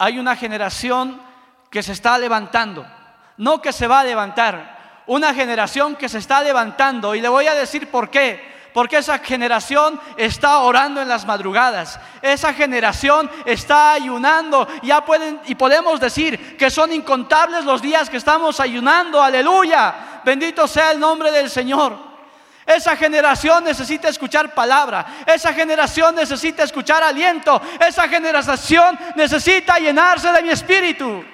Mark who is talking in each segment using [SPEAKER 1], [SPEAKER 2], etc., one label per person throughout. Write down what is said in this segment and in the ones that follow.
[SPEAKER 1] Hay una generación que se está levantando, no que se va a levantar, una generación que se está levantando y le voy a decir por qué. Porque esa generación está orando en las madrugadas. Esa generación está ayunando. Ya pueden y podemos decir que son incontables los días que estamos ayunando. Aleluya. Bendito sea el nombre del Señor. Esa generación necesita escuchar palabra. Esa generación necesita escuchar aliento. Esa generación necesita llenarse de mi espíritu.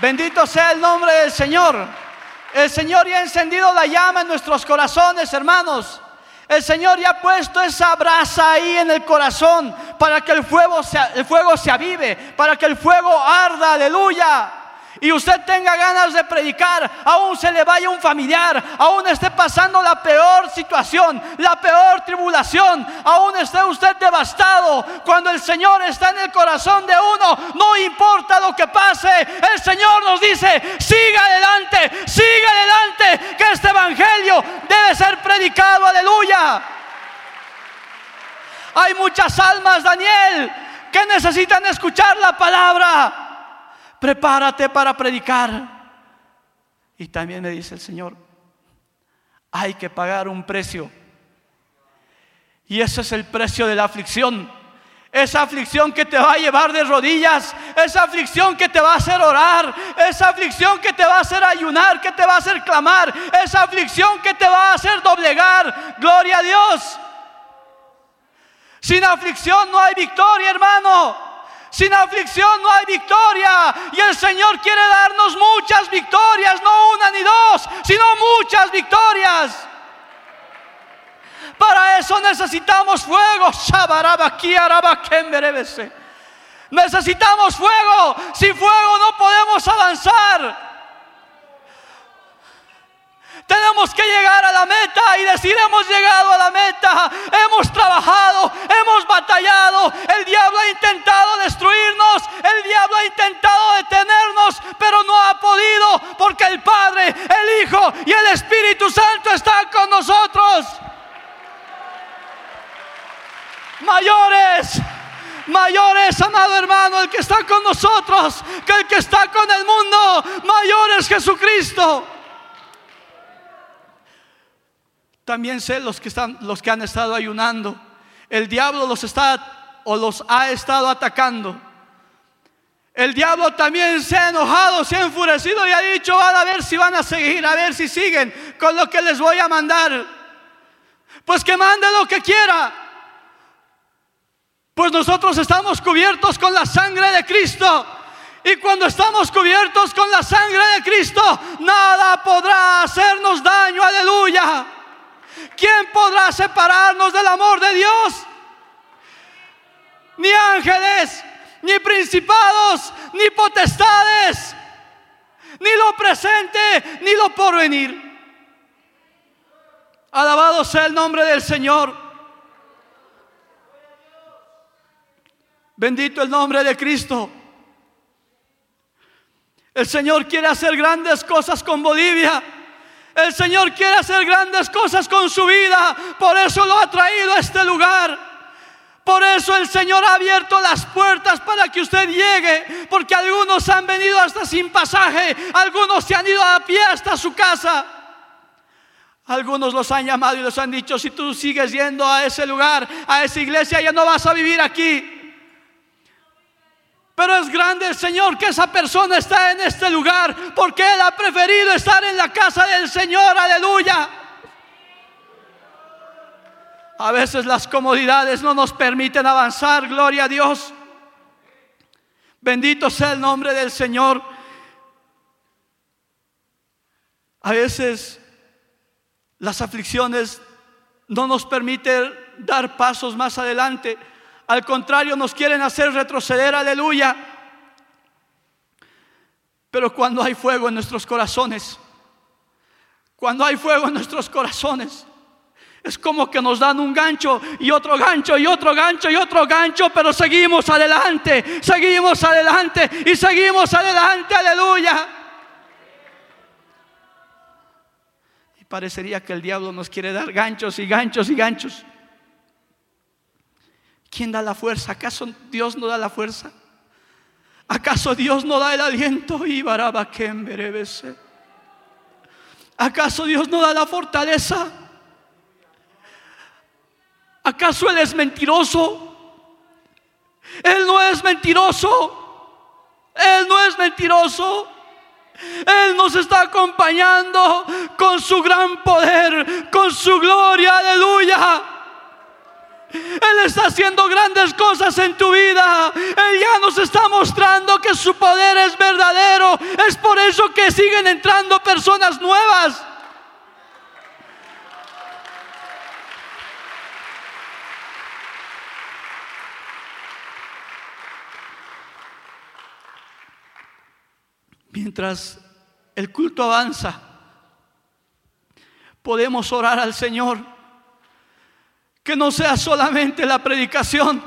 [SPEAKER 1] Bendito sea el nombre del Señor. El Señor ya ha encendido la llama en nuestros corazones, hermanos. El Señor ya ha puesto esa brasa ahí en el corazón para que el fuego se, el fuego se avive, para que el fuego arda, aleluya y usted tenga ganas de predicar, aún se le vaya un familiar, aún esté pasando la peor situación, la peor tribulación, aún esté usted devastado, cuando el Señor está en el corazón de uno, no importa lo que pase, el Señor nos dice, siga adelante, siga adelante, que este Evangelio debe ser predicado, aleluya. Hay muchas almas, Daniel, que necesitan escuchar la palabra prepárate para predicar. Y también me dice el Señor, hay que pagar un precio. Y ese es el precio de la aflicción. Esa aflicción que te va a llevar de rodillas, esa aflicción que te va a hacer orar, esa aflicción que te va a hacer ayunar, que te va a hacer clamar, esa aflicción que te va a hacer doblegar. Gloria a Dios. Sin aflicción no hay victoria, hermano. Sin aflicción no hay victoria. Y el Señor quiere darnos muchas victorias, no una ni dos, sino muchas victorias. Para eso necesitamos fuego. Necesitamos fuego. Sin fuego no podemos avanzar. Tenemos que llegar a la meta y decir hemos llegado a la meta, hemos trabajado, hemos batallado, el diablo ha intentado destruirnos, el diablo ha intentado detenernos, pero no ha podido porque el Padre, el Hijo y el Espíritu Santo están con nosotros. Mayores, mayores, amado hermano, el que está con nosotros, que el que está con el mundo, mayor es Jesucristo. También sé los que están, los que han estado ayunando. El diablo los está o los ha estado atacando. El diablo también se ha enojado, se ha enfurecido y ha dicho, van a ver si van a seguir, a ver si siguen con lo que les voy a mandar. Pues que mande lo que quiera. Pues nosotros estamos cubiertos con la sangre de Cristo. Y cuando estamos cubiertos con la sangre de Cristo, nada podrá hacernos daño. Aleluya. ¿Quién podrá separarnos del amor de Dios? Ni ángeles, ni principados, ni potestades, ni lo presente, ni lo porvenir. Alabado sea el nombre del Señor. Bendito el nombre de Cristo. El Señor quiere hacer grandes cosas con Bolivia. El Señor quiere hacer grandes cosas con su vida. Por eso lo ha traído a este lugar. Por eso el Señor ha abierto las puertas para que usted llegue. Porque algunos han venido hasta sin pasaje. Algunos se han ido a pie hasta su casa. Algunos los han llamado y les han dicho, si tú sigues yendo a ese lugar, a esa iglesia, ya no vas a vivir aquí. Pero es grande el Señor que esa persona está en este lugar porque Él ha preferido estar en la casa del Señor. Aleluya. A veces las comodidades no nos permiten avanzar, gloria a Dios. Bendito sea el nombre del Señor. A veces las aflicciones no nos permiten dar pasos más adelante. Al contrario, nos quieren hacer retroceder, aleluya. Pero cuando hay fuego en nuestros corazones, cuando hay fuego en nuestros corazones, es como que nos dan un gancho y otro gancho y otro gancho y otro gancho, pero seguimos adelante, seguimos adelante y seguimos adelante, aleluya. Y parecería que el diablo nos quiere dar ganchos y ganchos y ganchos. ¿Quién da la fuerza? ¿Acaso Dios no da la fuerza? ¿Acaso Dios no da el aliento? Y ¿Acaso Dios no da la fortaleza? ¿Acaso Él es mentiroso? Él no es mentiroso. Él no es mentiroso. Él nos está acompañando con su gran poder, con su gloria, aleluya. Él está haciendo grandes cosas en tu vida. Él ya nos está mostrando que su poder es verdadero. Es por eso que siguen entrando personas nuevas. Mientras el culto avanza, podemos orar al Señor. Que no sea solamente la predicación,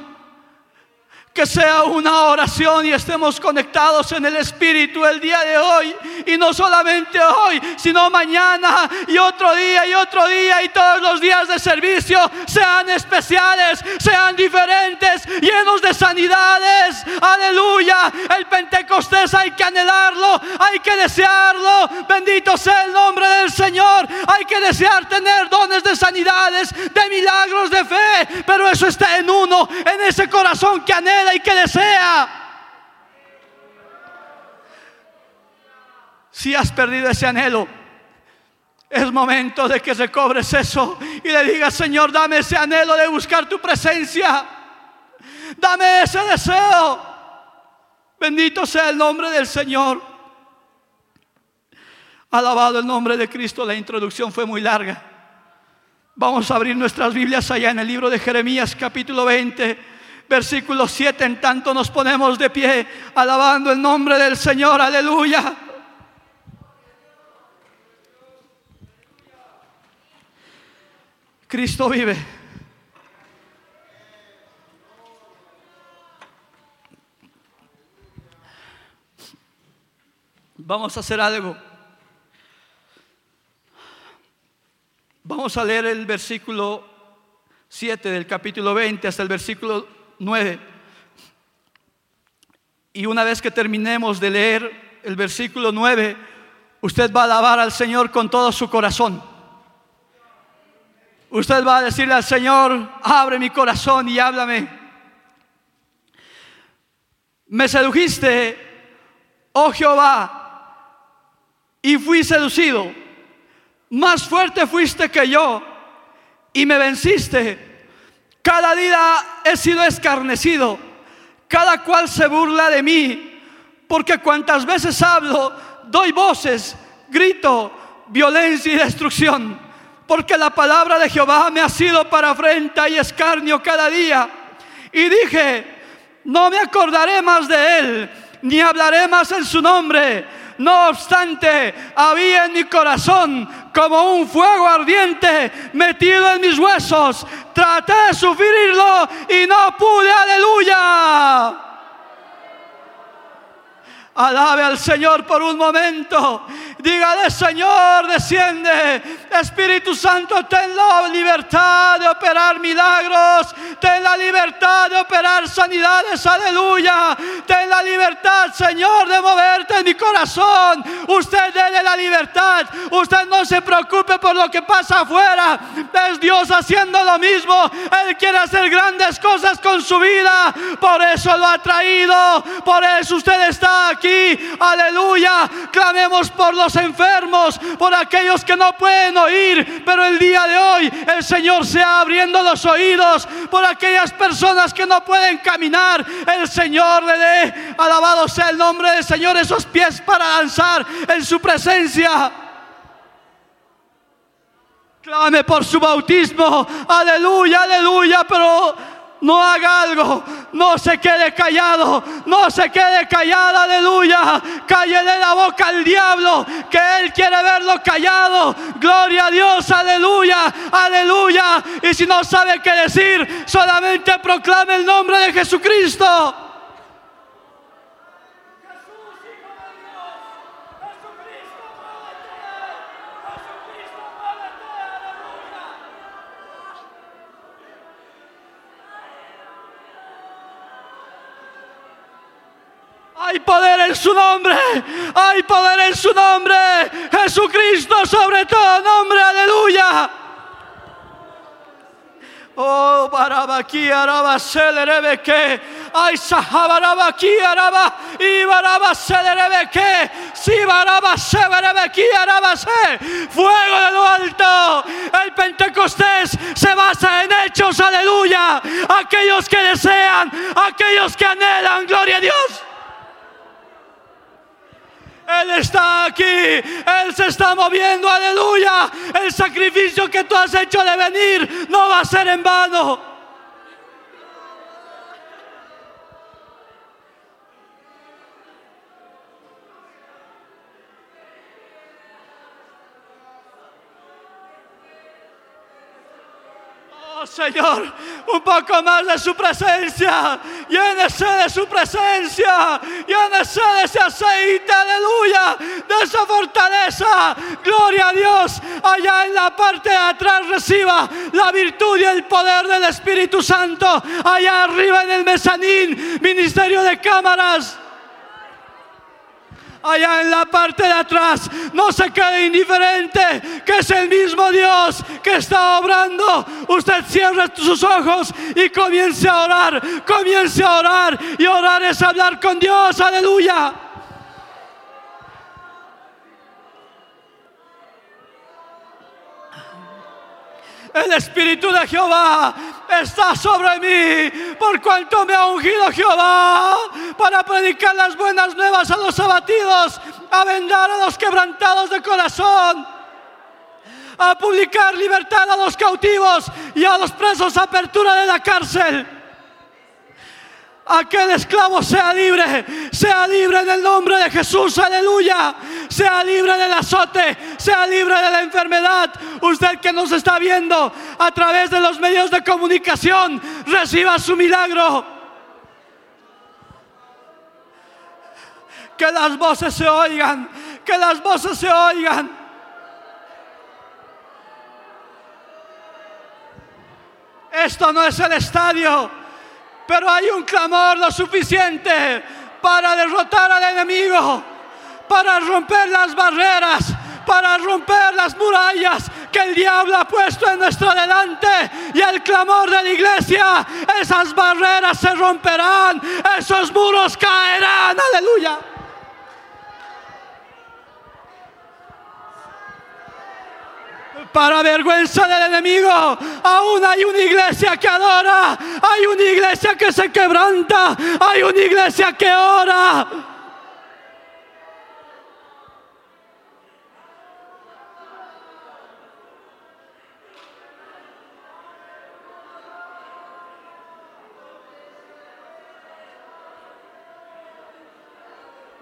[SPEAKER 1] que sea una oración y estemos conectados en el Espíritu el día de hoy. Y no solamente hoy, sino mañana y otro día y otro día y todos los días de servicio sean especiales, sean diferentes, llenos de sanidades. Aleluya. El Pentecostés hay que anhelarlo, hay que desearlo. Bendito sea el nombre del Señor. Hay que desear tener dones de sanidades, de milagros, de fe. Pero eso está en uno, en ese corazón que anhela y que desea. Si has perdido ese anhelo, es momento de que recobres eso y le digas, Señor, dame ese anhelo de buscar tu presencia. Dame ese deseo. Bendito sea el nombre del Señor. Alabado el nombre de Cristo. La introducción fue muy larga. Vamos a abrir nuestras Biblias allá en el libro de Jeremías capítulo 20 versículo 7, en tanto nos ponemos de pie alabando el nombre del Señor, aleluya. Cristo vive. Vamos a hacer algo. Vamos a leer el versículo 7 del capítulo 20 hasta el versículo 9. Y una vez que terminemos de leer el versículo 9, usted va a alabar al Señor con todo su corazón. Usted va a decirle al Señor, abre mi corazón y háblame. Me sedujiste, oh Jehová, y fui seducido. Más fuerte fuiste que yo y me venciste cada día he sido escarnecido, cada cual se burla de mí, porque cuantas veces hablo, doy voces, grito, violencia y destrucción, porque la palabra de Jehová me ha sido para afrenta y escarnio cada día. Y dije, no me acordaré más de él, ni hablaré más en su nombre no obstante, había en mi corazón como un fuego ardiente metido en mis huesos. Traté de sufrirlo y no pude, aleluya. Alabe al Señor por un momento. Dígale, Señor, desciende. Espíritu Santo, ten la libertad de operar milagros. Ten la libertad de operar sanidades. Aleluya. Ten la libertad, Señor, de moverte en mi corazón. Usted dele la libertad. Usted no se preocupe por lo que pasa afuera. Es Dios haciendo lo mismo. Él quiere hacer grandes cosas con su vida. Por eso lo ha traído. Por eso usted está aquí. Aleluya. Clamemos por los los enfermos, por aquellos que no pueden oír, pero el día de hoy el Señor sea abriendo los oídos, por aquellas personas que no pueden caminar, el Señor le dé, alabado sea el nombre del Señor, esos pies para danzar en su presencia. Clame por su bautismo, aleluya, aleluya, pero no haga algo, no se quede callado, no se quede callado, aleluya. Cállele la boca al diablo, que él quiere verlo callado. Gloria a Dios, aleluya, aleluya. Y si no sabe qué decir, solamente proclame el nombre de Jesucristo. Hay poder en su nombre. Hay poder en su nombre. Jesucristo sobre todo nombre. Aleluya. Oh, barabaki araba que Ay, sahabarabaki araba y baraba que Si baraba selerebe araba se. Fuego de lo alto. El Pentecostés se basa en hechos. Aleluya. Aquellos que desean, aquellos que anhelan. Gloria a Dios. Él está aquí, Él se está moviendo, aleluya. El sacrificio que tú has hecho de venir no va a ser en vano. Señor, un poco más de su presencia. Llénese de su presencia. Llénese de ese aceite, aleluya, de esa fortaleza. Gloria a Dios. Allá en la parte de atrás reciba la virtud y el poder del Espíritu Santo. Allá arriba en el mezanín, ministerio de cámaras allá en la parte de atrás. No se quede indiferente, que es el mismo Dios que está obrando. Usted cierre sus ojos y comience a orar, comience a orar. Y orar es hablar con Dios, aleluya. El Espíritu de Jehová está sobre mí, por cuanto me ha ungido Jehová para predicar las buenas nuevas a los abatidos, a vendar a los quebrantados de corazón, a publicar libertad a los cautivos y a los presos apertura de la cárcel aquel esclavo sea libre, sea libre en el nombre de Jesús, aleluya, sea libre del azote, sea libre de la enfermedad. Usted que nos está viendo a través de los medios de comunicación, reciba su milagro. Que las voces se oigan, que las voces se oigan. Esto no es el estadio pero hay un clamor lo suficiente para derrotar al enemigo, para romper las barreras, para romper las murallas que el diablo ha puesto en nuestro delante y el clamor de la iglesia, esas barreras se romperán, esos muros caerán, aleluya. Para vergüenza del enemigo. Aún hay una iglesia que adora, hay una iglesia que se quebranta, hay una iglesia que ora.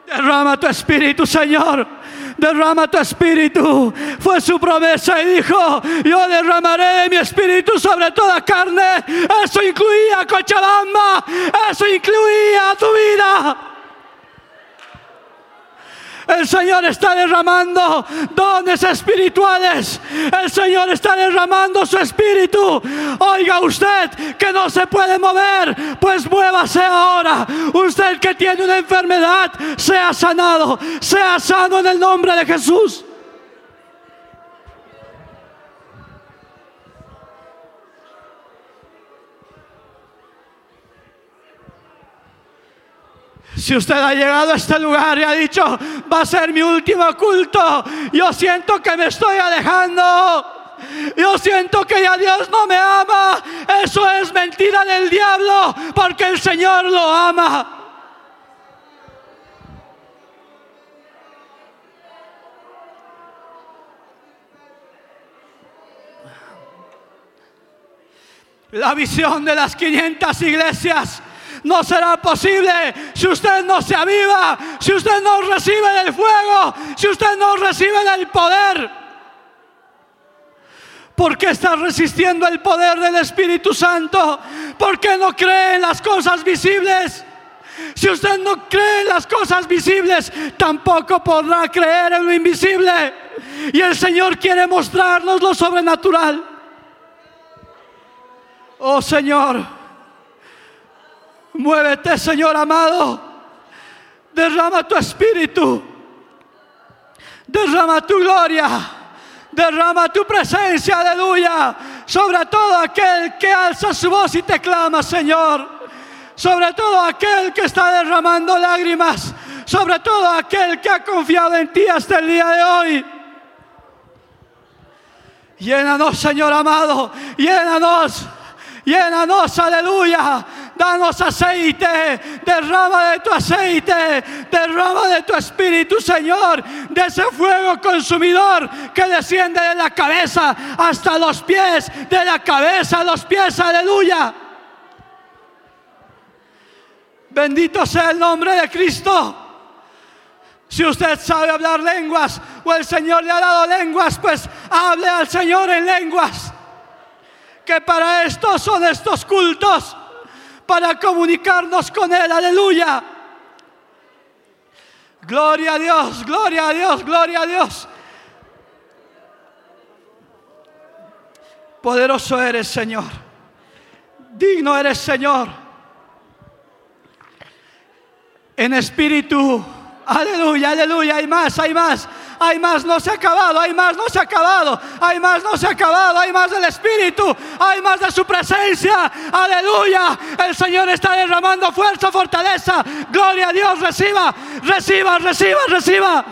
[SPEAKER 1] Derrama tu espíritu, Señor derrama tu espíritu. Fue su promesa y dijo, yo derramaré de mi espíritu sobre toda carne. Eso incluía Cochabamba, eso incluía tu vida. El Señor está derramando dones espirituales. El Señor está derramando su espíritu. Oiga usted que no se puede mover, pues muévase ahora. Usted que tiene una enfermedad, sea sanado. Sea sano en el nombre de Jesús. Si usted ha llegado a este lugar y ha dicho, va a ser mi último culto. Yo siento que me estoy alejando. Yo siento que ya Dios no me ama. Eso es mentira del diablo, porque el Señor lo ama. La visión de las 500 iglesias no será posible si usted no se aviva, si usted no recibe del fuego, si usted no recibe del poder. ¿Por qué está resistiendo el poder del Espíritu Santo? ¿Por qué no cree en las cosas visibles? Si usted no cree en las cosas visibles, tampoco podrá creer en lo invisible. Y el Señor quiere mostrarnos lo sobrenatural. Oh Señor, muévete Señor amado, derrama tu espíritu, derrama tu gloria, derrama tu presencia, aleluya, sobre todo aquel que alza su voz y te clama Señor, sobre todo aquel que está derramando lágrimas, sobre todo aquel que ha confiado en ti hasta el día de hoy. Llénanos, Señor amado, llénanos Llénanos, aleluya. Danos aceite, derrama de tu aceite, derrama de tu espíritu, Señor, de ese fuego consumidor que desciende de la cabeza hasta los pies, de la cabeza a los pies, aleluya. Bendito sea el nombre de Cristo. Si usted sabe hablar lenguas o el Señor le ha dado lenguas, pues hable al Señor en lenguas que para esto son estos cultos, para comunicarnos con Él, aleluya. Gloria a Dios, gloria a Dios, gloria a Dios. Poderoso eres, Señor. Digno eres, Señor. En espíritu. Aleluya, aleluya. Hay más, hay más hay más, no se ha acabado, hay más, no se ha acabado, hay más, no se ha acabado, hay más del Espíritu, hay más de su presencia, aleluya, el Señor está derramando fuerza, fortaleza, gloria a Dios, reciba, reciba, reciba, reciba.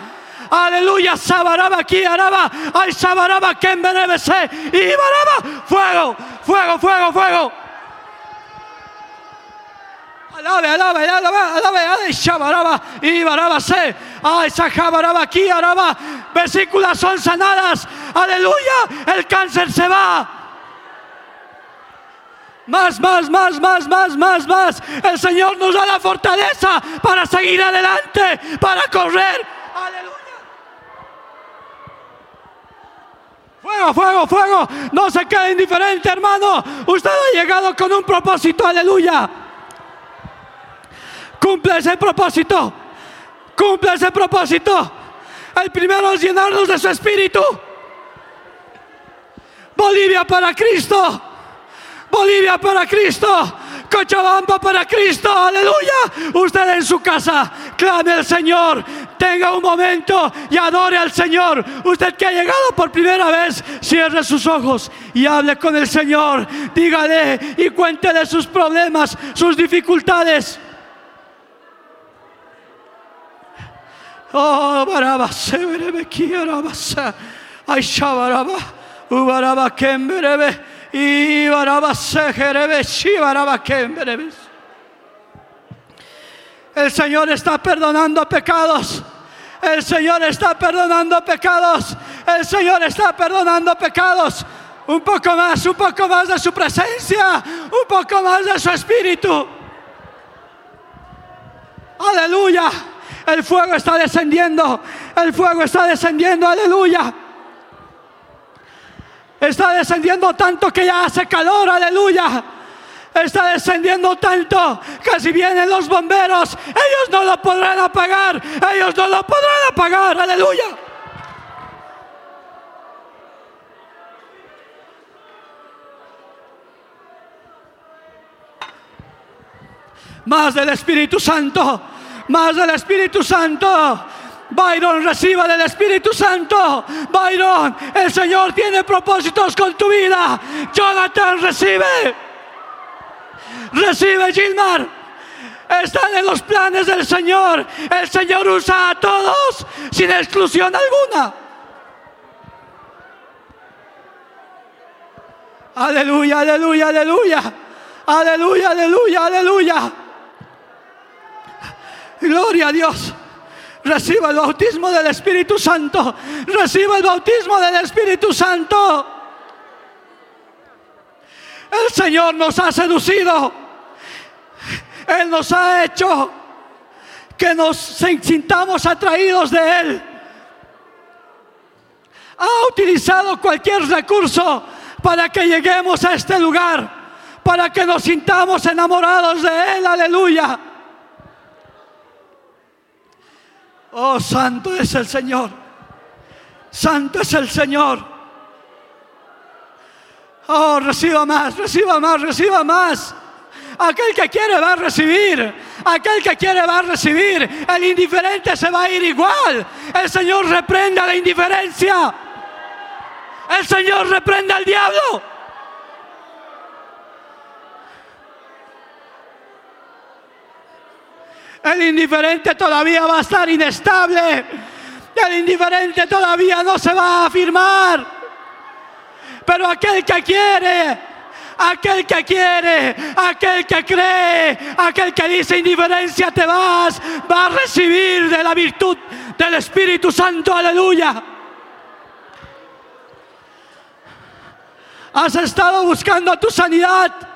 [SPEAKER 1] Aleluya, Sabaraba aquí, Araba, ay Sabaraba, que en y Baraba, fuego, fuego, fuego, fuego. Alabe, alabe, alabe, alabe, alabe, shabaraba, y baraba se, ay, sajabaraba aquí, araba, vesículas son sanadas, aleluya, el cáncer se va. Más, más, más, más, más, más, más. El Señor nos da la fortaleza para seguir adelante, para correr. Aleluya. Fuego, fuego, fuego. No se quede indiferente, hermano. Usted ha llegado con un propósito. Aleluya. Cumple ese propósito. Cumple ese propósito. El primero es llenarnos de su espíritu. Bolivia para Cristo. Bolivia para Cristo. Cochabamba para Cristo. Aleluya. Usted en su casa, clame al Señor. Tenga un momento y adore al Señor. Usted que ha llegado por primera vez, cierre sus ojos y hable con el Señor. Dígale y cuéntele sus problemas, sus dificultades. Oh, baraba, severebe, kiarabasa. Ay, shabaraba, ubaraba, kemberebe, y baraba, sejerebe, shibaraba, kemberebe. El Señor está perdonando pecados. El Señor está perdonando pecados. El Señor está perdonando pecados. Un poco más, un poco más de su presencia. Un poco más de su espíritu. Aleluya. El fuego está descendiendo. El fuego está descendiendo. Aleluya. Está descendiendo tanto que ya hace calor. Aleluya. Está descendiendo tanto que si vienen los bomberos, ellos no lo podrán apagar. Ellos no lo podrán apagar. Aleluya. Más del Espíritu Santo más del Espíritu Santo. Byron, reciba del Espíritu Santo. Byron, el Señor tiene propósitos con tu vida. Jonathan, recibe. Recibe, Gilmar. están en los planes del Señor. El Señor usa a todos sin exclusión alguna. Aleluya, aleluya, aleluya. Aleluya, aleluya, aleluya. Gloria a Dios. Reciba el bautismo del Espíritu Santo. Reciba el bautismo del Espíritu Santo. El Señor nos ha seducido. Él nos ha hecho que nos sintamos atraídos de Él. Ha utilizado cualquier recurso para que lleguemos a este lugar, para que nos sintamos enamorados de Él. Aleluya. Oh, santo es el Señor. Santo es el Señor. Oh, reciba más, reciba más, reciba más. Aquel que quiere va a recibir. Aquel que quiere va a recibir. El indiferente se va a ir igual. El Señor reprende a la indiferencia. El Señor reprende al diablo. El indiferente todavía va a estar inestable. El indiferente todavía no se va a afirmar. Pero aquel que quiere, aquel que quiere, aquel que cree, aquel que dice indiferencia te vas, va a recibir de la virtud del Espíritu Santo. Aleluya. Has estado buscando tu sanidad.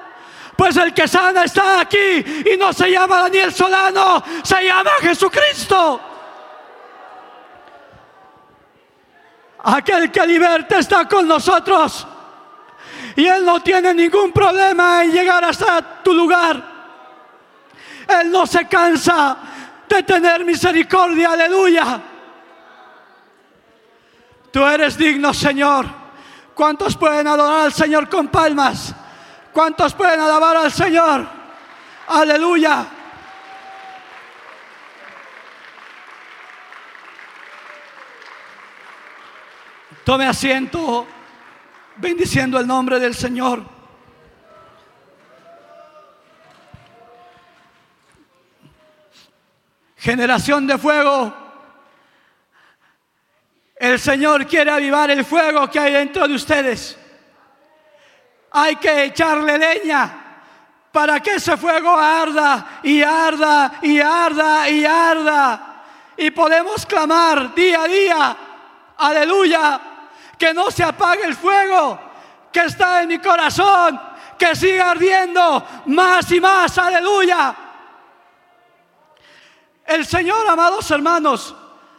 [SPEAKER 1] Pues el que sana está aquí y no se llama Daniel Solano, se llama Jesucristo. Aquel que liberta está con nosotros. Y Él no tiene ningún problema en llegar hasta tu lugar. Él no se cansa de tener misericordia, aleluya. Tú eres digno, Señor. ¿Cuántos pueden adorar al Señor con palmas? ¿Cuántos pueden alabar al Señor? Aleluya. Tome asiento bendiciendo el nombre del Señor. Generación de fuego. El Señor quiere avivar el fuego que hay dentro de ustedes. Hay que echarle leña para que ese fuego arda y arda y arda y arda. Y podemos clamar día a día, aleluya, que no se apague el fuego que está en mi corazón, que siga ardiendo más y más, aleluya. El Señor, amados hermanos,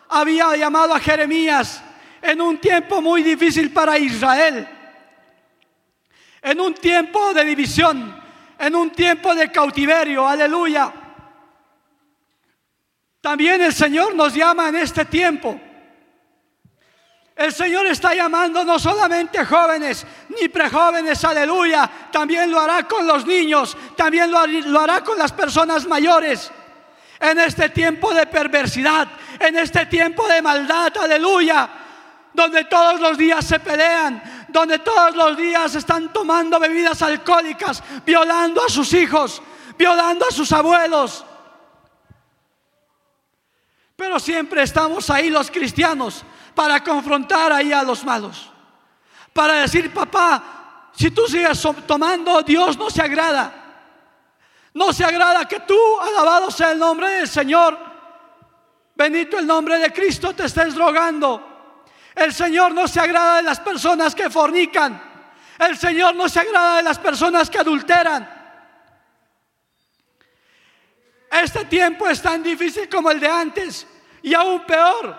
[SPEAKER 1] había llamado a Jeremías en un tiempo muy difícil para Israel en un tiempo de división, en un tiempo de cautiverio, aleluya. También el Señor nos llama en este tiempo. El Señor está llamando no solamente jóvenes ni prejóvenes, aleluya, también lo hará con los niños, también lo hará con las personas mayores. En este tiempo de perversidad, en este tiempo de maldad, aleluya, donde todos los días se pelean, donde todos los días están tomando bebidas alcohólicas, violando a sus hijos, violando a sus abuelos. Pero siempre estamos ahí los cristianos para confrontar ahí a los malos. Para decir, papá, si tú sigues tomando, Dios no se agrada. No se agrada que tú, alabado sea el nombre del Señor, bendito el nombre de Cristo, te estés drogando. El Señor no se agrada de las personas que fornican. El Señor no se agrada de las personas que adulteran. Este tiempo es tan difícil como el de antes y aún peor.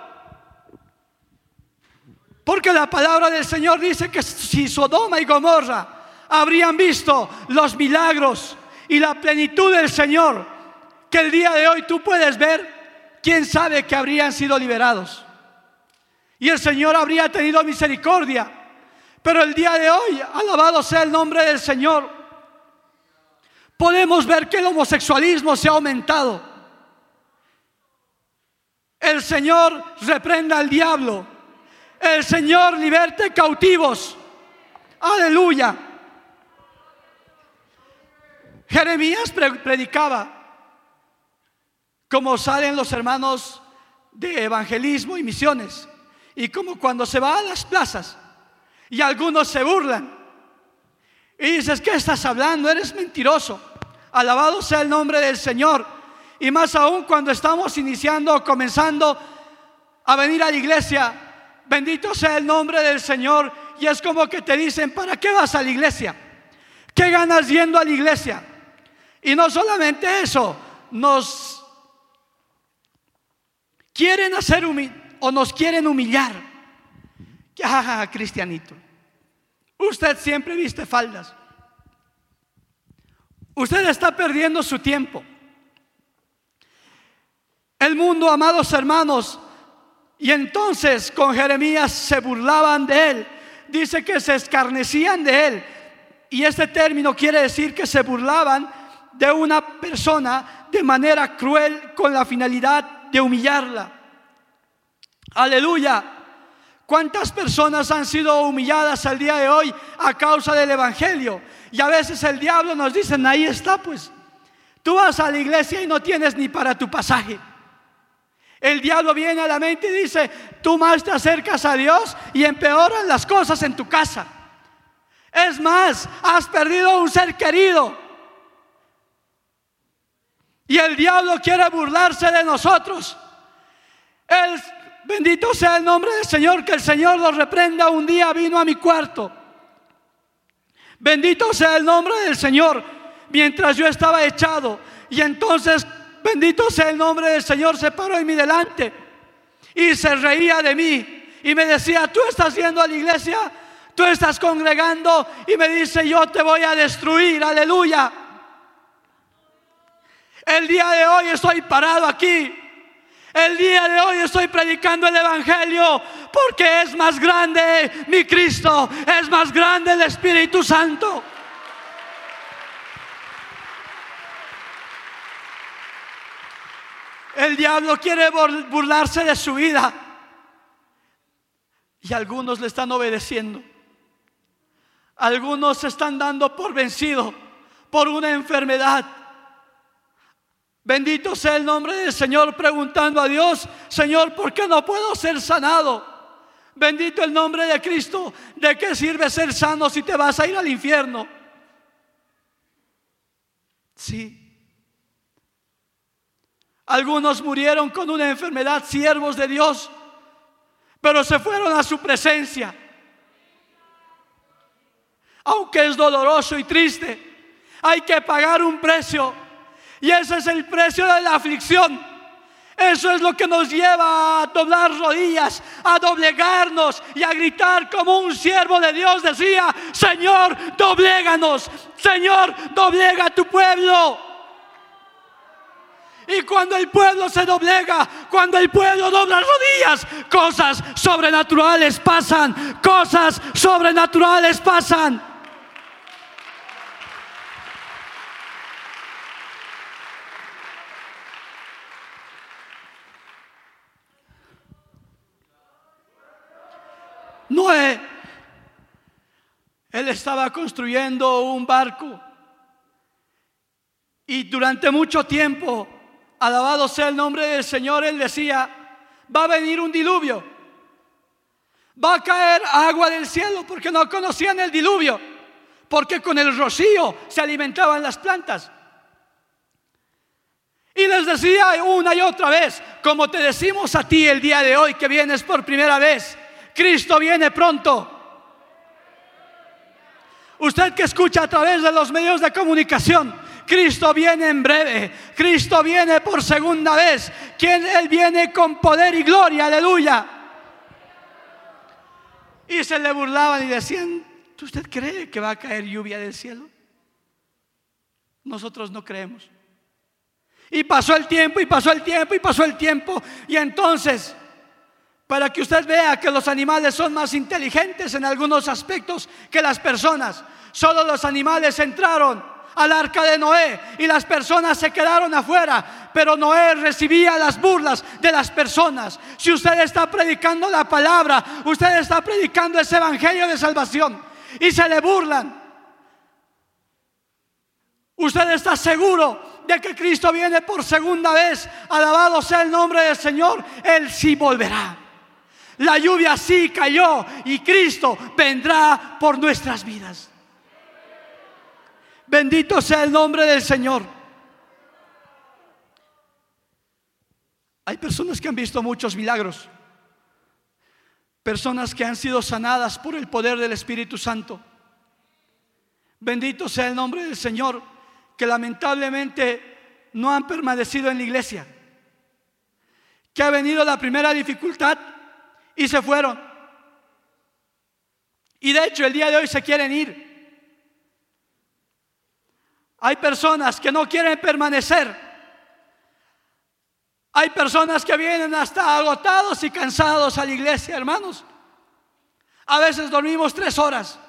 [SPEAKER 1] Porque la palabra del Señor dice que si Sodoma y Gomorra habrían visto los milagros y la plenitud del Señor que el día de hoy tú puedes ver, quién sabe que habrían sido liberados y el Señor habría tenido misericordia. Pero el día de hoy, alabado sea el nombre del Señor, podemos ver que el homosexualismo se ha aumentado. El Señor reprenda al diablo. El Señor liberte cautivos. Aleluya. Jeremías predicaba como salen los hermanos de evangelismo y misiones, y como cuando se va a las plazas y algunos se burlan. Y dices, ¿qué estás hablando? Eres mentiroso. Alabado sea el nombre del Señor. Y más aún cuando estamos iniciando o comenzando a venir a la iglesia, bendito sea el nombre del Señor. Y es como que te dicen, ¿para qué vas a la iglesia? ¿Qué ganas yendo a la iglesia? Y no solamente eso, nos quieren hacer o nos quieren humillar. Ah, cristianito. Usted siempre viste faldas. Usted está perdiendo su tiempo. El mundo, amados hermanos, y entonces con Jeremías se burlaban de él. Dice que se escarnecían de él. Y este término quiere decir que se burlaban de una persona de manera cruel con la finalidad de humillarla. Aleluya. ¿Cuántas personas han sido humilladas al día de hoy a causa del Evangelio? Y a veces el diablo nos dice, ahí está pues. Tú vas a la iglesia y no tienes ni para tu pasaje. El diablo viene a la mente y dice, tú más te acercas a Dios y empeoran las cosas en tu casa. Es más, has perdido un ser querido. Y el diablo quiere burlarse de nosotros. Bendito sea el nombre del Señor, que el Señor lo reprenda. Un día vino a mi cuarto. Bendito sea el nombre del Señor, mientras yo estaba echado. Y entonces, bendito sea el nombre del Señor, se paró en mi delante y se reía de mí. Y me decía, tú estás yendo a la iglesia, tú estás congregando. Y me dice, yo te voy a destruir, aleluya. El día de hoy estoy parado aquí el día de hoy estoy predicando el Evangelio porque es más grande mi Cristo, es más grande el Espíritu Santo. El diablo quiere burlarse de su vida y algunos le están obedeciendo. Algunos se están dando por vencido por una enfermedad Bendito sea el nombre del Señor preguntando a Dios, Señor, ¿por qué no puedo ser sanado? Bendito el nombre de Cristo. ¿De qué sirve ser sano si te vas a ir al infierno? Sí. Algunos murieron con una enfermedad, siervos de Dios, pero se fueron a su presencia. Aunque es doloroso y triste, hay que pagar un precio y ese es el precio de la aflicción. Eso es lo que nos lleva a doblar rodillas, a doblegarnos y a gritar como un siervo de Dios decía, Señor, dobléganos, Señor, doblega a tu pueblo. Y cuando el pueblo se doblega, cuando el pueblo dobla rodillas, cosas sobrenaturales pasan, cosas sobrenaturales pasan. Él estaba construyendo un barco. Y durante mucho tiempo, alabado sea el nombre del Señor, él decía, va a venir un diluvio, va a caer agua del cielo porque no conocían el diluvio, porque con el rocío se alimentaban las plantas. Y les decía una y otra vez, como te decimos a ti el día de hoy que vienes por primera vez, Cristo viene pronto. Usted que escucha a través de los medios de comunicación, Cristo viene en breve, Cristo viene por segunda vez, quien Él viene con poder y gloria, aleluya. Y se le burlaban y decían, ¿usted cree que va a caer lluvia del cielo? Nosotros no creemos. Y pasó el tiempo, y pasó el tiempo, y pasó el tiempo, y entonces para que usted vea que los animales son más inteligentes en algunos aspectos que las personas. Solo los animales entraron al arca de Noé y las personas se quedaron afuera, pero Noé recibía las burlas de las personas. Si usted está predicando la palabra, usted está predicando ese evangelio de salvación y se le burlan. Usted está seguro de que Cristo viene por segunda vez, alabado sea el nombre del Señor, Él sí volverá. La lluvia sí cayó y Cristo vendrá por nuestras vidas. Bendito sea el nombre del Señor. Hay personas que han visto muchos milagros. Personas que han sido sanadas por el poder del Espíritu Santo. Bendito sea el nombre del Señor, que lamentablemente no han permanecido en la iglesia. Que ha venido la primera dificultad y se fueron. Y de hecho el día de hoy se quieren ir. Hay personas que no quieren permanecer. Hay personas que vienen hasta agotados y cansados a la iglesia, hermanos. A veces dormimos tres horas.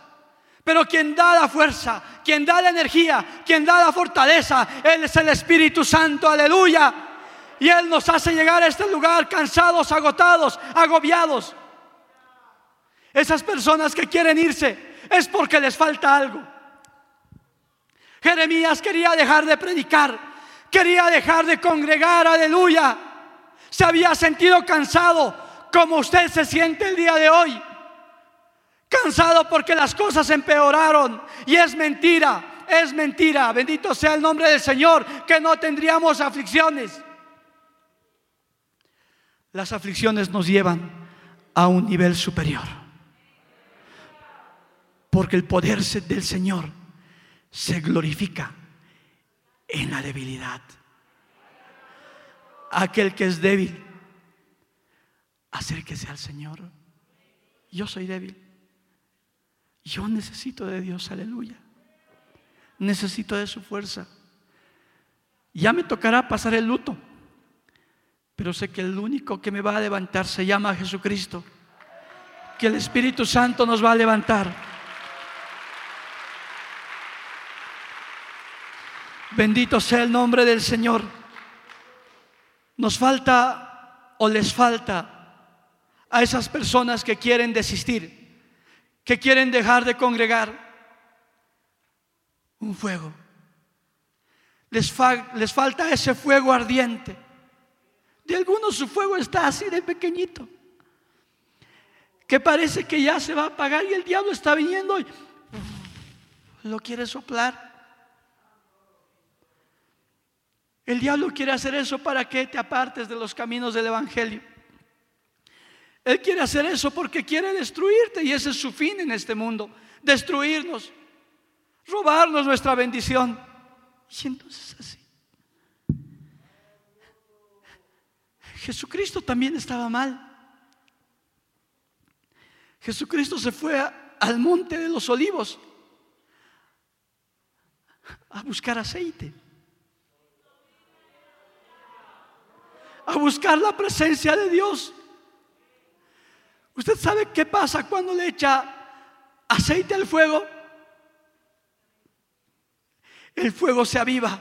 [SPEAKER 1] Pero quien da la fuerza, quien da la energía, quien da la fortaleza, Él es el Espíritu Santo, aleluya. Y Él nos hace llegar a este lugar cansados, agotados, agobiados. Esas personas que quieren irse es porque les falta algo. Jeremías quería dejar de predicar, quería dejar de congregar, aleluya. Se había sentido cansado como usted se siente el día de hoy. Cansado porque las cosas empeoraron y es mentira, es mentira. Bendito sea el nombre del Señor que no tendríamos aflicciones. Las aflicciones nos llevan a un nivel superior. Porque el poder del Señor se glorifica en la debilidad. Aquel que es débil, acérquese al Señor. Yo soy débil. Yo necesito de Dios, aleluya. Necesito de su fuerza. Ya me tocará pasar el luto, pero sé que el único que me va a levantar se llama Jesucristo. Que el Espíritu Santo nos va a levantar. Bendito sea el nombre del Señor. Nos falta o les falta a esas personas que quieren desistir, que quieren dejar de congregar, un fuego. Les, les falta ese fuego ardiente. De algunos su fuego está así de pequeñito, que parece que ya se va a apagar y el diablo está viniendo y lo quiere soplar. El diablo quiere hacer eso para que te apartes de los caminos del Evangelio. Él quiere hacer eso porque quiere destruirte y ese es su fin en este mundo, destruirnos, robarnos nuestra bendición. Y entonces así. Jesucristo también estaba mal. Jesucristo se fue al monte de los olivos a buscar aceite. a buscar la presencia de Dios. ¿Usted sabe qué pasa cuando le echa aceite al fuego? El fuego se aviva.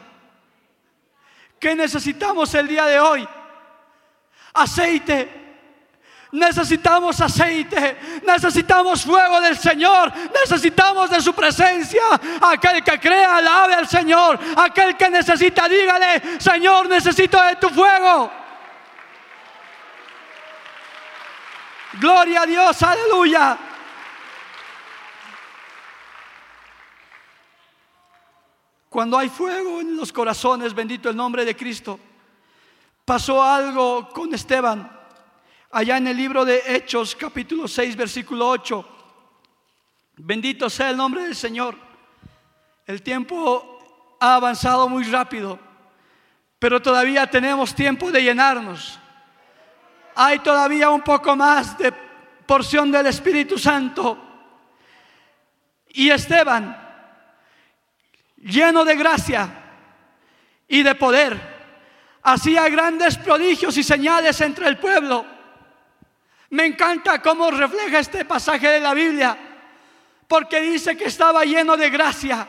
[SPEAKER 1] ¿Qué necesitamos el día de hoy? Aceite. Necesitamos aceite, necesitamos fuego del Señor, necesitamos de su presencia. Aquel que crea, alabe al Señor. Aquel que necesita, dígale, Señor, necesito de tu fuego. Gloria a Dios, aleluya. Cuando hay fuego en los corazones, bendito el nombre de Cristo, pasó algo con Esteban. Allá en el libro de Hechos, capítulo 6, versículo 8. Bendito sea el nombre del Señor. El tiempo ha avanzado muy rápido, pero todavía tenemos tiempo de llenarnos hay todavía un poco más de porción del Espíritu Santo. Y Esteban, lleno de gracia y de poder, hacía grandes prodigios y señales entre el pueblo. Me encanta cómo refleja este pasaje de la Biblia, porque dice que estaba lleno de gracia.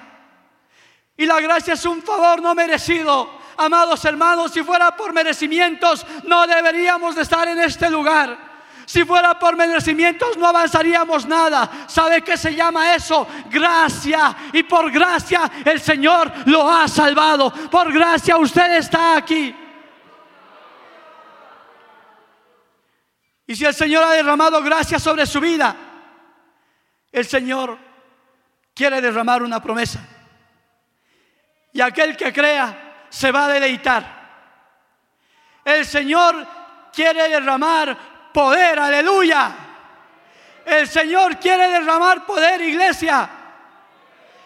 [SPEAKER 1] Y la gracia es un favor no merecido. Amados hermanos, si fuera por merecimientos, no deberíamos de estar en este lugar. Si fuera por merecimientos no avanzaríamos nada. ¿Sabe qué se llama eso? Gracia. Y por gracia el Señor lo ha salvado. Por gracia usted está aquí. Y si el Señor ha derramado gracia sobre su vida, el Señor quiere derramar una promesa. Y aquel que crea se va a deleitar. El Señor quiere derramar poder, aleluya. El Señor quiere derramar poder, iglesia.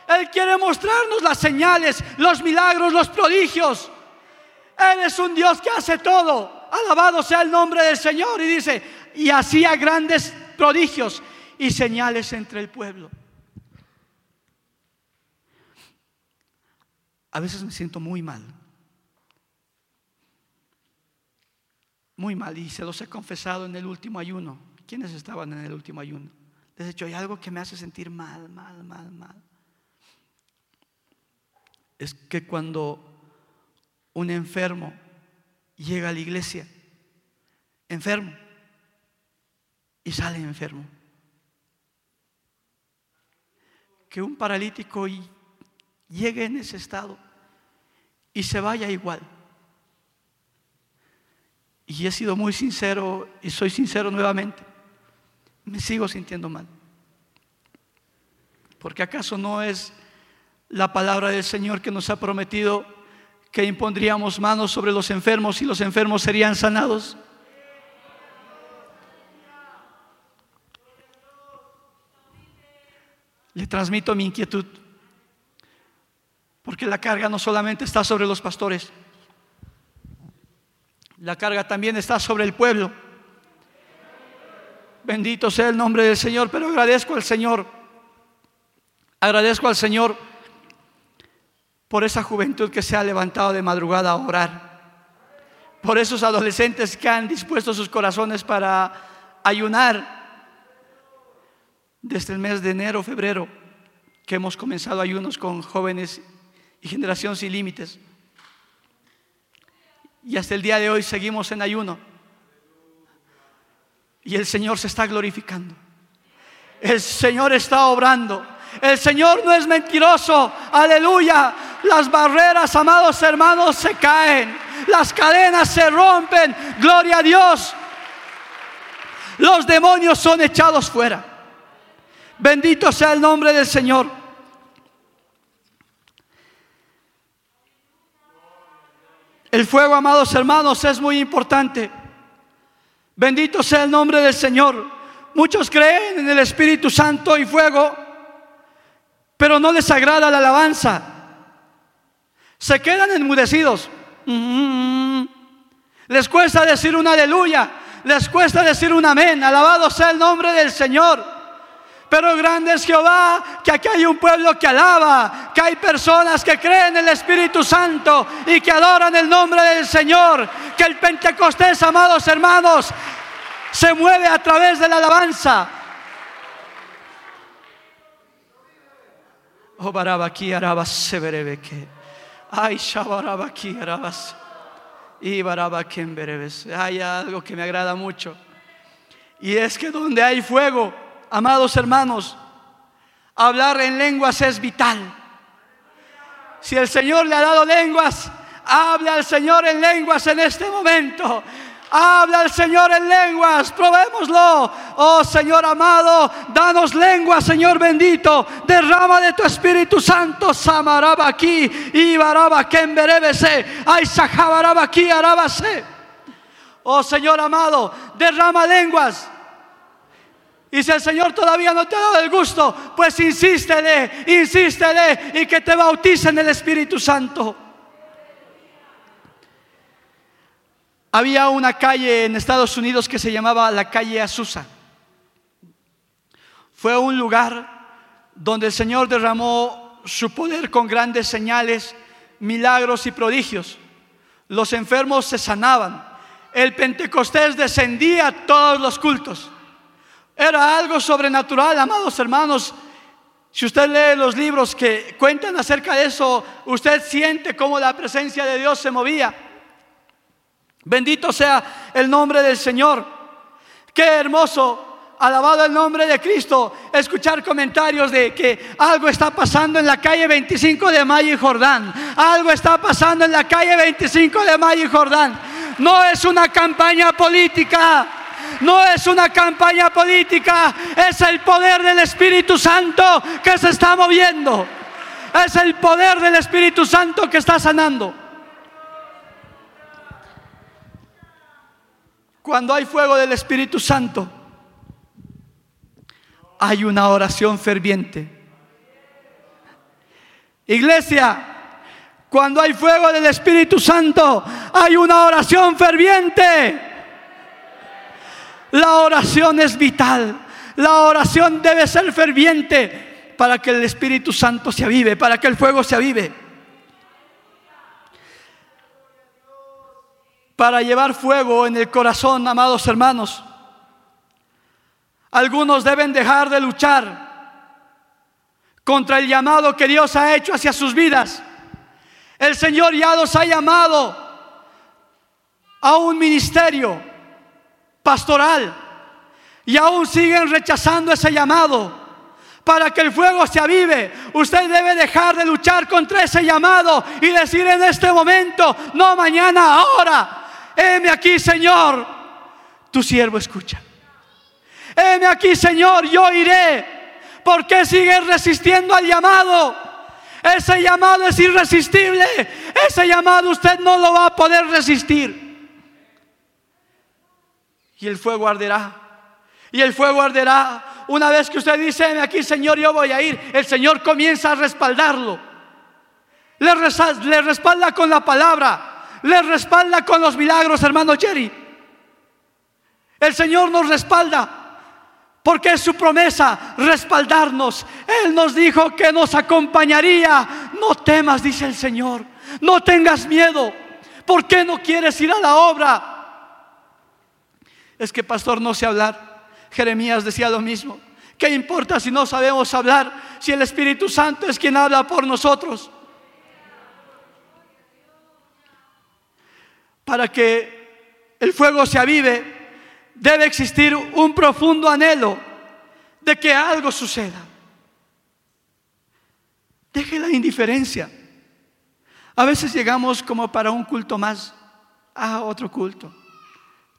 [SPEAKER 1] Él quiere mostrarnos las señales, los milagros, los prodigios. Él es un Dios que hace todo. Alabado sea el nombre del Señor. Y dice, y hacía grandes prodigios y señales entre el pueblo. A veces me siento muy mal muy mal y se los he confesado en el último ayuno. ¿Quiénes estaban en el último ayuno? Les he dicho, hay algo que me hace sentir mal, mal, mal, mal. Es que cuando un enfermo llega a la iglesia, enfermo, y sale enfermo. Que un paralítico llegue en ese estado y se vaya igual. Y he sido muy sincero y soy sincero nuevamente. Me sigo sintiendo mal. Porque acaso no es la palabra del Señor que nos ha prometido que impondríamos manos sobre los enfermos y los enfermos serían sanados. Le transmito mi inquietud. Porque la carga no solamente está sobre los pastores. La carga también está sobre el pueblo. Bendito sea el nombre del Señor, pero agradezco al Señor. Agradezco al Señor por esa juventud que se ha levantado de madrugada a orar. Por esos adolescentes que han dispuesto sus corazones para ayunar desde el mes de enero, febrero, que hemos comenzado ayunos con jóvenes y generación sin límites. Y hasta el día de hoy seguimos en ayuno. Y el Señor se está glorificando. El Señor está obrando. El Señor no es mentiroso. Aleluya. Las barreras, amados hermanos, se caen. Las cadenas se rompen. Gloria a Dios. Los demonios son echados fuera. Bendito sea el nombre del Señor. El fuego, amados hermanos, es muy importante. Bendito sea el nombre del Señor. Muchos creen en el Espíritu Santo y fuego, pero no les agrada la alabanza. Se quedan enmudecidos. Les cuesta decir un aleluya. Les cuesta decir un amén. Alabado sea el nombre del Señor. Pero grande es Jehová, que aquí hay un pueblo que alaba, que hay personas que creen en el Espíritu Santo y que adoran el nombre del Señor, que el Pentecostés, amados hermanos, se mueve a través de la alabanza. Oh, arabas. Ay, shabarabaki arabas. Y Hay algo que me agrada mucho. Y es que donde hay fuego, Amados hermanos, hablar en lenguas es vital. Si el Señor le ha dado lenguas, hable al Señor en lenguas en este momento. Habla al Señor en lenguas, probémoslo. Oh Señor amado, danos lenguas, Señor bendito. Derrama de tu Espíritu Santo. Samaraba aquí, Ibaraba Kemberebese, Arabase. Oh Señor amado, derrama lenguas. Y si el Señor todavía no te ha dado el gusto, pues insístele, insístele y que te bautice en el Espíritu Santo. Había una calle en Estados Unidos que se llamaba la calle Azusa. Fue un lugar donde el Señor derramó su poder con grandes señales, milagros y prodigios. Los enfermos se sanaban. El Pentecostés descendía a todos los cultos. Era algo sobrenatural, amados hermanos. Si usted lee los libros que cuentan acerca de eso, usted siente cómo la presencia de Dios se movía. Bendito sea el nombre del Señor. Qué hermoso alabado el nombre de Cristo, escuchar comentarios de que algo está pasando en la calle 25 de Mayo y Jordán. Algo está pasando en la calle 25 de Mayo y Jordán. No es una campaña política. No es una campaña política, es el poder del Espíritu Santo que se está moviendo. Es el poder del Espíritu Santo que está sanando. Cuando hay fuego del Espíritu Santo, hay una oración ferviente. Iglesia, cuando hay fuego del Espíritu Santo, hay una oración ferviente. La oración es vital. La oración debe ser ferviente para que el Espíritu Santo se avive, para que el fuego se avive. Para llevar fuego en el corazón, amados hermanos, algunos deben dejar de luchar contra el llamado que Dios ha hecho hacia sus vidas. El Señor ya los ha llamado a un ministerio pastoral y aún siguen rechazando ese llamado. Para que el fuego se avive, usted debe dejar de luchar contra ese llamado y decir en este momento, no mañana, ahora, heme aquí, Señor, tu siervo escucha. Heme aquí, Señor, yo iré. ¿Por qué sigues resistiendo al llamado? Ese llamado es irresistible. Ese llamado usted no lo va a poder resistir. Y el fuego arderá. Y el fuego arderá. Una vez que usted dice, aquí, Señor, yo voy a ir, el Señor comienza a respaldarlo. Le, le respalda con la palabra. Le respalda con los milagros, hermano Jerry. El Señor nos respalda porque es su promesa respaldarnos. Él nos dijo que nos acompañaría. No temas, dice el Señor. No tengas miedo. ¿Por qué no quieres ir a la obra? Es que pastor no sé hablar. Jeremías decía lo mismo. ¿Qué importa si no sabemos hablar? Si el Espíritu Santo es quien habla por nosotros. Para que el fuego se avive, debe existir un profundo anhelo de que algo suceda. Deje la indiferencia. A veces llegamos como para un culto más a otro culto.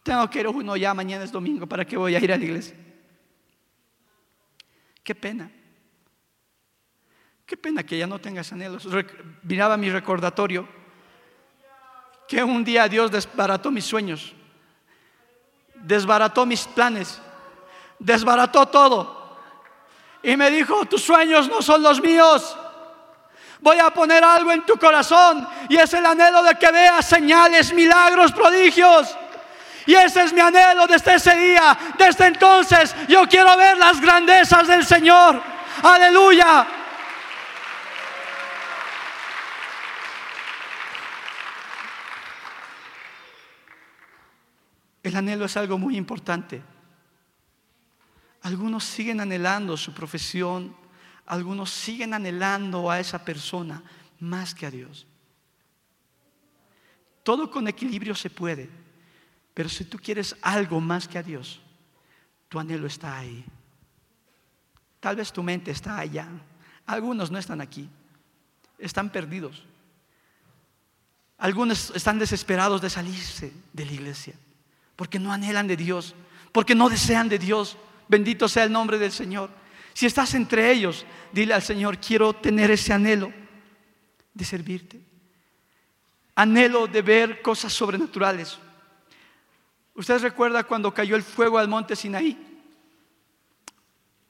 [SPEAKER 1] Tengo que uno ya, mañana es domingo, ¿para qué voy a ir a la iglesia? Qué pena. Qué pena que ya no tengas anhelos. Miraba mi recordatorio que un día Dios desbarató mis sueños desbarató mis planes, desbarató todo. Y me dijo, tus sueños no son los míos. Voy a poner algo en tu corazón y es el anhelo de que veas señales, milagros, prodigios. Y ese es mi anhelo desde ese día. Desde entonces yo quiero ver las grandezas del Señor. Aleluya. El anhelo es algo muy importante. Algunos siguen anhelando su profesión, algunos siguen anhelando a esa persona más que a Dios. Todo con equilibrio se puede, pero si tú quieres algo más que a Dios, tu anhelo está ahí. Tal vez tu mente está allá. Algunos no están aquí, están perdidos. Algunos están desesperados de salirse de la iglesia porque no anhelan de Dios, porque no desean de Dios. Bendito sea el nombre del Señor. Si estás entre ellos, dile al Señor, quiero tener ese anhelo de servirte. Anhelo de ver cosas sobrenaturales. ¿Usted recuerda cuando cayó el fuego al monte Sinaí?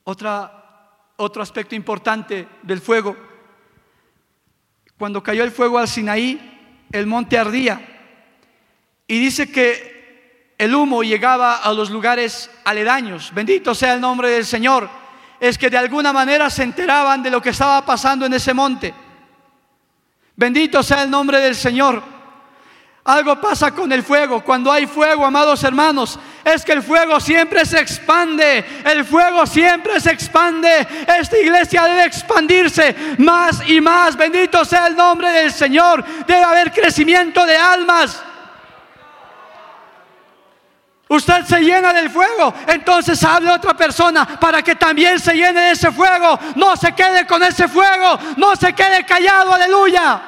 [SPEAKER 1] Otra, otro aspecto importante del fuego. Cuando cayó el fuego al Sinaí, el monte ardía. Y dice que el humo llegaba a los lugares aledaños. Bendito sea el nombre del Señor. Es que de alguna manera se enteraban de lo que estaba pasando en ese monte. Bendito sea el nombre del Señor. Algo pasa con el fuego. Cuando hay fuego, amados hermanos, es que el fuego siempre se expande. El fuego siempre se expande. Esta iglesia debe expandirse más y más. Bendito sea el nombre del Señor. Debe haber crecimiento de almas. Usted se llena del fuego, entonces hable a otra persona para que también se llene de ese fuego. No se quede con ese fuego, no se quede callado, aleluya.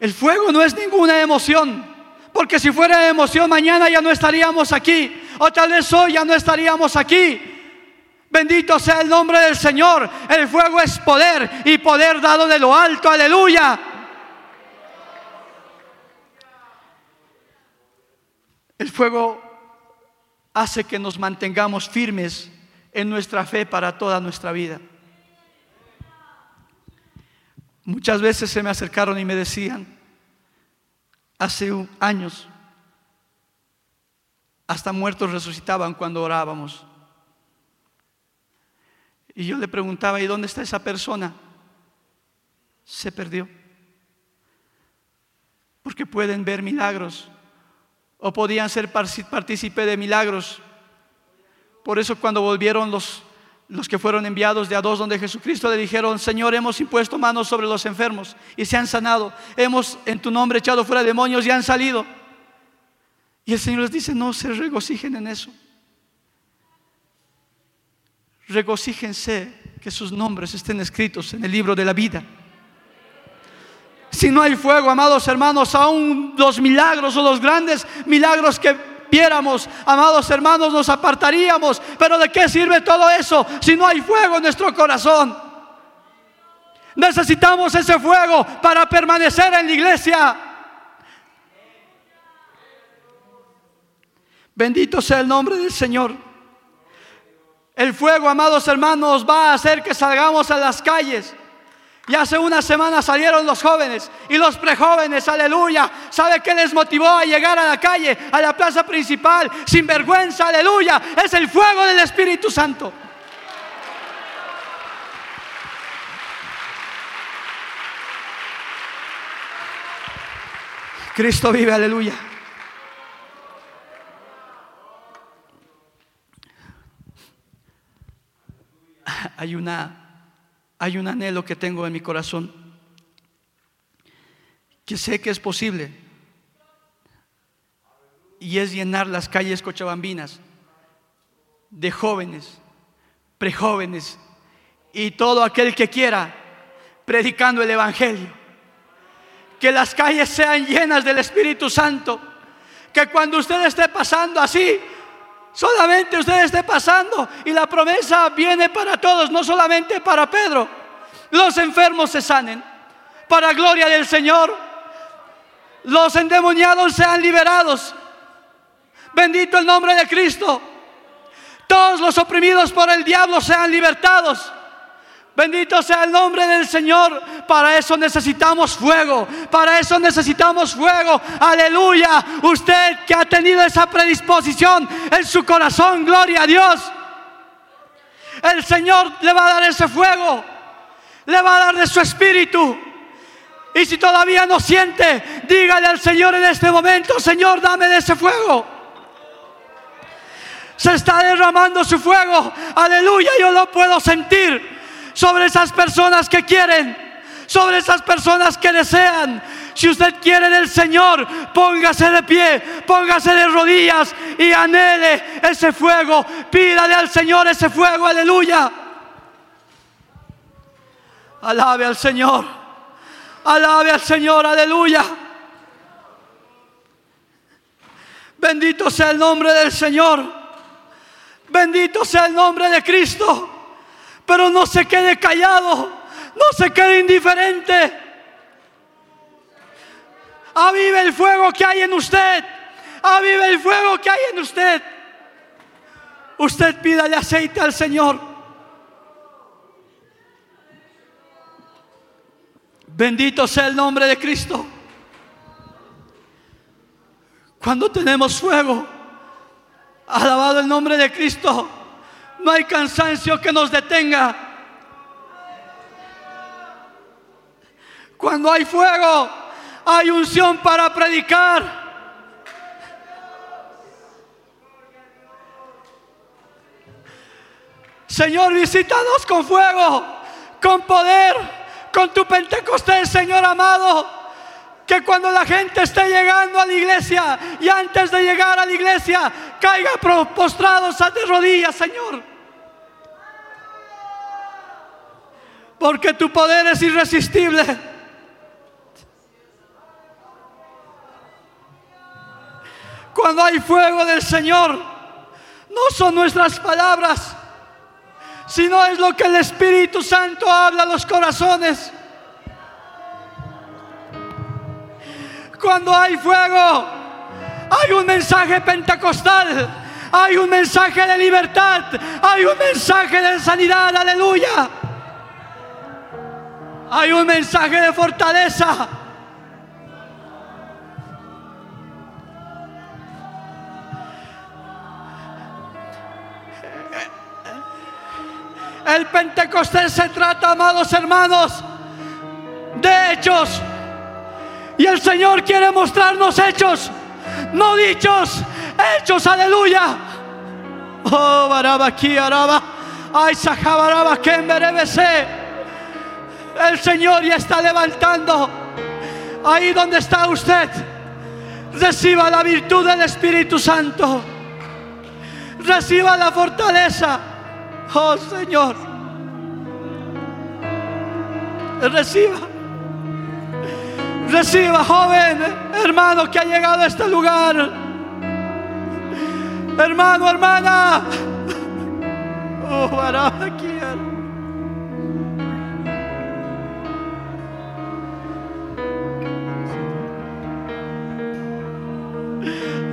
[SPEAKER 1] El fuego no es ninguna emoción, porque si fuera emoción mañana ya no estaríamos aquí, o tal vez hoy ya no estaríamos aquí. Bendito sea el nombre del Señor. El fuego es poder y poder dado de lo alto, aleluya. El fuego hace que nos mantengamos firmes en nuestra fe para toda nuestra vida. Muchas veces se me acercaron y me decían, hace años, hasta muertos resucitaban cuando orábamos. Y yo le preguntaba, ¿y dónde está esa persona? Se perdió. Porque pueden ver milagros o podían ser partícipe de milagros. Por eso cuando volvieron los, los que fueron enviados de a dos donde Jesucristo le dijeron, Señor, hemos impuesto manos sobre los enfermos y se han sanado. Hemos en tu nombre echado fuera demonios y han salido. Y el Señor les dice, no se regocijen en eso. Regocíjense que sus nombres estén escritos en el libro de la vida. Si no hay fuego, amados hermanos, aún los milagros o los grandes milagros que viéramos, amados hermanos, nos apartaríamos. Pero ¿de qué sirve todo eso si no hay fuego en nuestro corazón? Necesitamos ese fuego para permanecer en la iglesia. Bendito sea el nombre del Señor. El fuego, amados hermanos, va a hacer que salgamos a las calles y hace una semana salieron los jóvenes y los prejóvenes, aleluya. ¿Sabe qué les motivó a llegar a la calle, a la plaza principal, sin vergüenza, aleluya? Es el fuego del Espíritu Santo. Cristo vive, aleluya. Hay una hay un anhelo que tengo en mi corazón, que sé que es posible, y es llenar las calles cochabambinas de jóvenes, prejóvenes y todo aquel que quiera predicando el Evangelio. Que las calles sean llenas del Espíritu Santo. Que cuando usted esté pasando así, Solamente usted esté pasando y la promesa viene para todos, no solamente para Pedro. Los enfermos se sanen para gloria del Señor. Los endemoniados sean liberados. Bendito el nombre de Cristo. Todos los oprimidos por el diablo sean libertados. Bendito sea el nombre del Señor. Para eso necesitamos fuego. Para eso necesitamos fuego. Aleluya. Usted que ha tenido esa predisposición en su corazón, gloria a Dios. El Señor le va a dar ese fuego. Le va a dar de su espíritu. Y si todavía no siente, dígale al Señor en este momento, Señor, dame de ese fuego. Se está derramando su fuego. Aleluya, yo lo puedo sentir sobre esas personas que quieren, sobre esas personas que desean. Si usted quiere del Señor, póngase de pie, póngase de rodillas y anhele ese fuego. Pídale al Señor ese fuego, aleluya. Alabe al Señor, alabe al Señor, aleluya. Bendito sea el nombre del Señor. Bendito sea el nombre de Cristo pero no se quede callado, no se quede indiferente. Avive el fuego que hay en usted, avive el fuego que hay en usted. Usted pídale aceite al Señor. Bendito sea el nombre de Cristo. Cuando tenemos fuego, alabado el nombre de Cristo no hay cansancio que nos detenga. Cuando hay fuego, hay unción para predicar. Señor, visítanos con fuego, con poder, con tu Pentecostés, Señor amado. Que cuando la gente esté llegando a la iglesia y antes de llegar a la iglesia caiga postrados de rodillas, Señor. Porque tu poder es irresistible. Cuando hay fuego del Señor, no son nuestras palabras, sino es lo que el Espíritu Santo habla a los corazones. Cuando hay fuego, hay un mensaje pentecostal, hay un mensaje de libertad, hay un mensaje de sanidad, aleluya. Hay un mensaje de fortaleza. El Pentecostés se trata, amados hermanos, de hechos. Y el Señor quiere mostrarnos hechos, no dichos, hechos, aleluya. Oh, baraba aquí, araba. Ay, sajabaraba que El Señor ya está levantando. Ahí donde está usted, reciba la virtud del Espíritu Santo. Reciba la fortaleza. Oh Señor, reciba, reciba joven, hermano que ha llegado a este lugar. Hermano, hermana. Oh,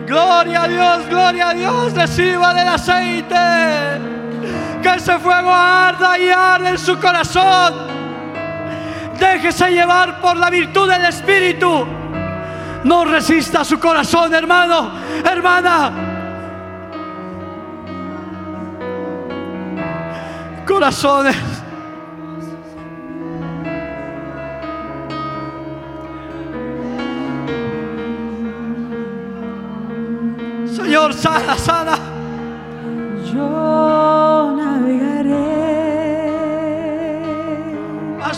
[SPEAKER 1] Gloria a Dios, gloria a Dios, reciba del aceite que ese fuego arda y arde en su corazón. Déjese llevar por la virtud del Espíritu. No resista su corazón, hermano, hermana. Corazones. Señor, sana, sana.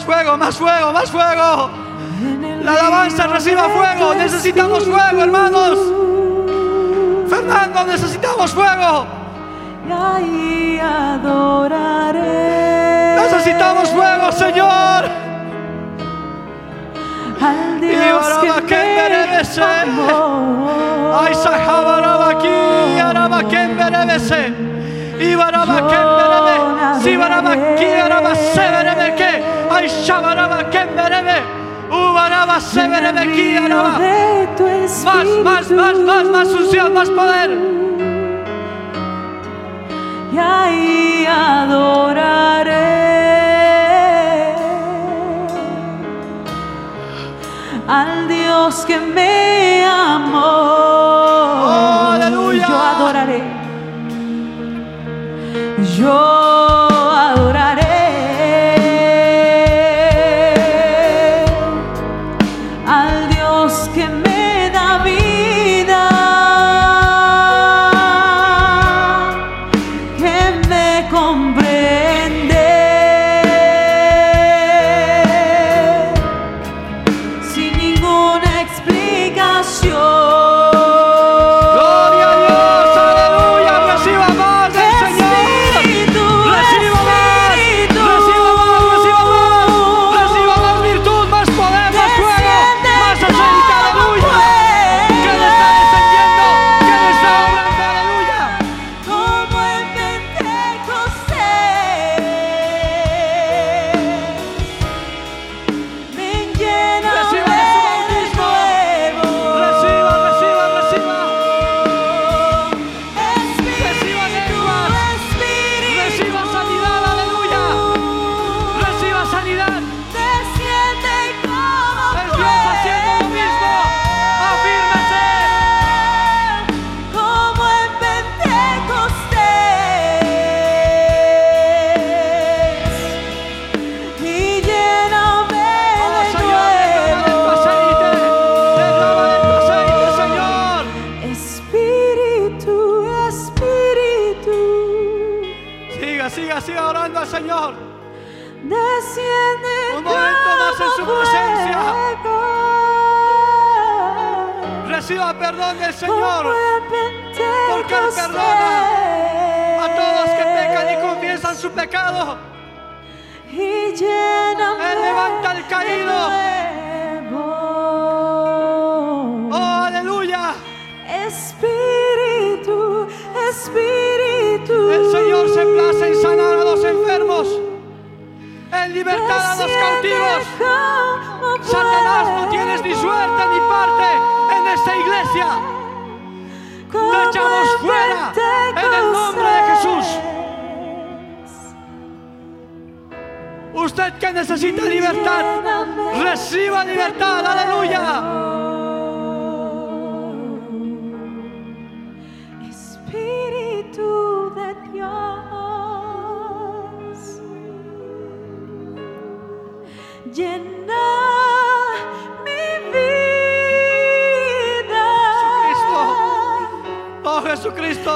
[SPEAKER 1] fuego, más fuego, más fuego. La alabanza reciba fuego. Necesitamos fuego, hermanos. Fernando, necesitamos fuego. Necesitamos fuego, Señor.
[SPEAKER 2] Al Dios que
[SPEAKER 1] Ay, Sahabaraba aquí, Araba Kemberebese. Ibaraba Kemberebe. Sibaraba aquí, Araba Seberebe Ay, shabaraba, kemberebe. Ubaraba, seberebe, kiaraba. Más, más, más, más, más unción, más poder.
[SPEAKER 2] Y ahí adoraré al Dios que me amó.
[SPEAKER 1] Oh, aleluya.
[SPEAKER 2] Yo adoraré. Yo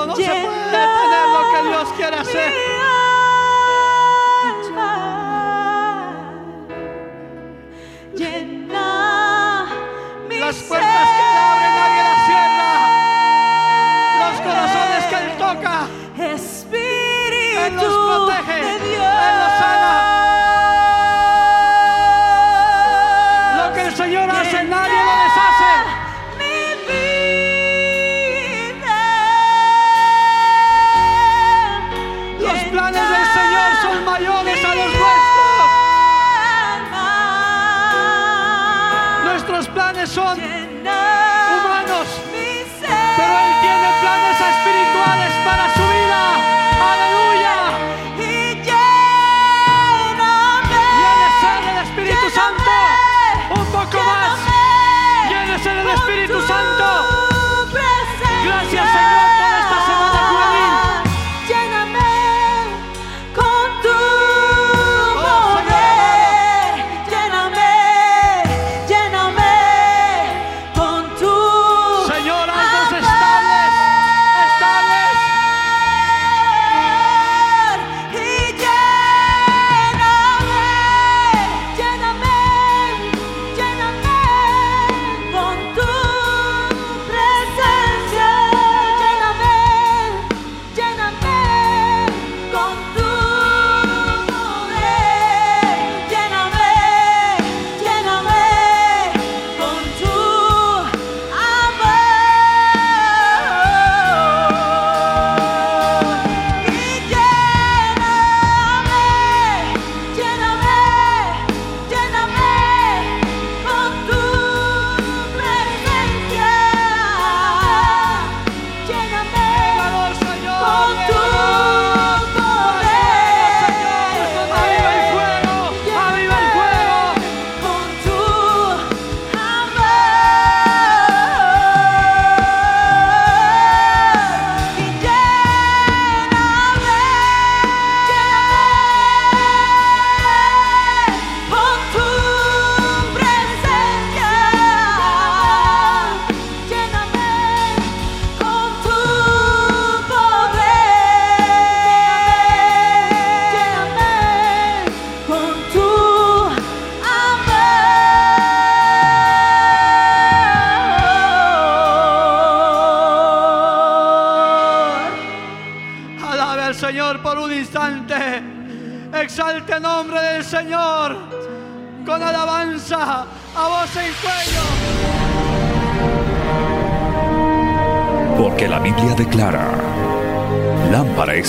[SPEAKER 2] no se puede detener lo que Dios quiere hacer.
[SPEAKER 3] Alma, llena
[SPEAKER 2] Las puertas que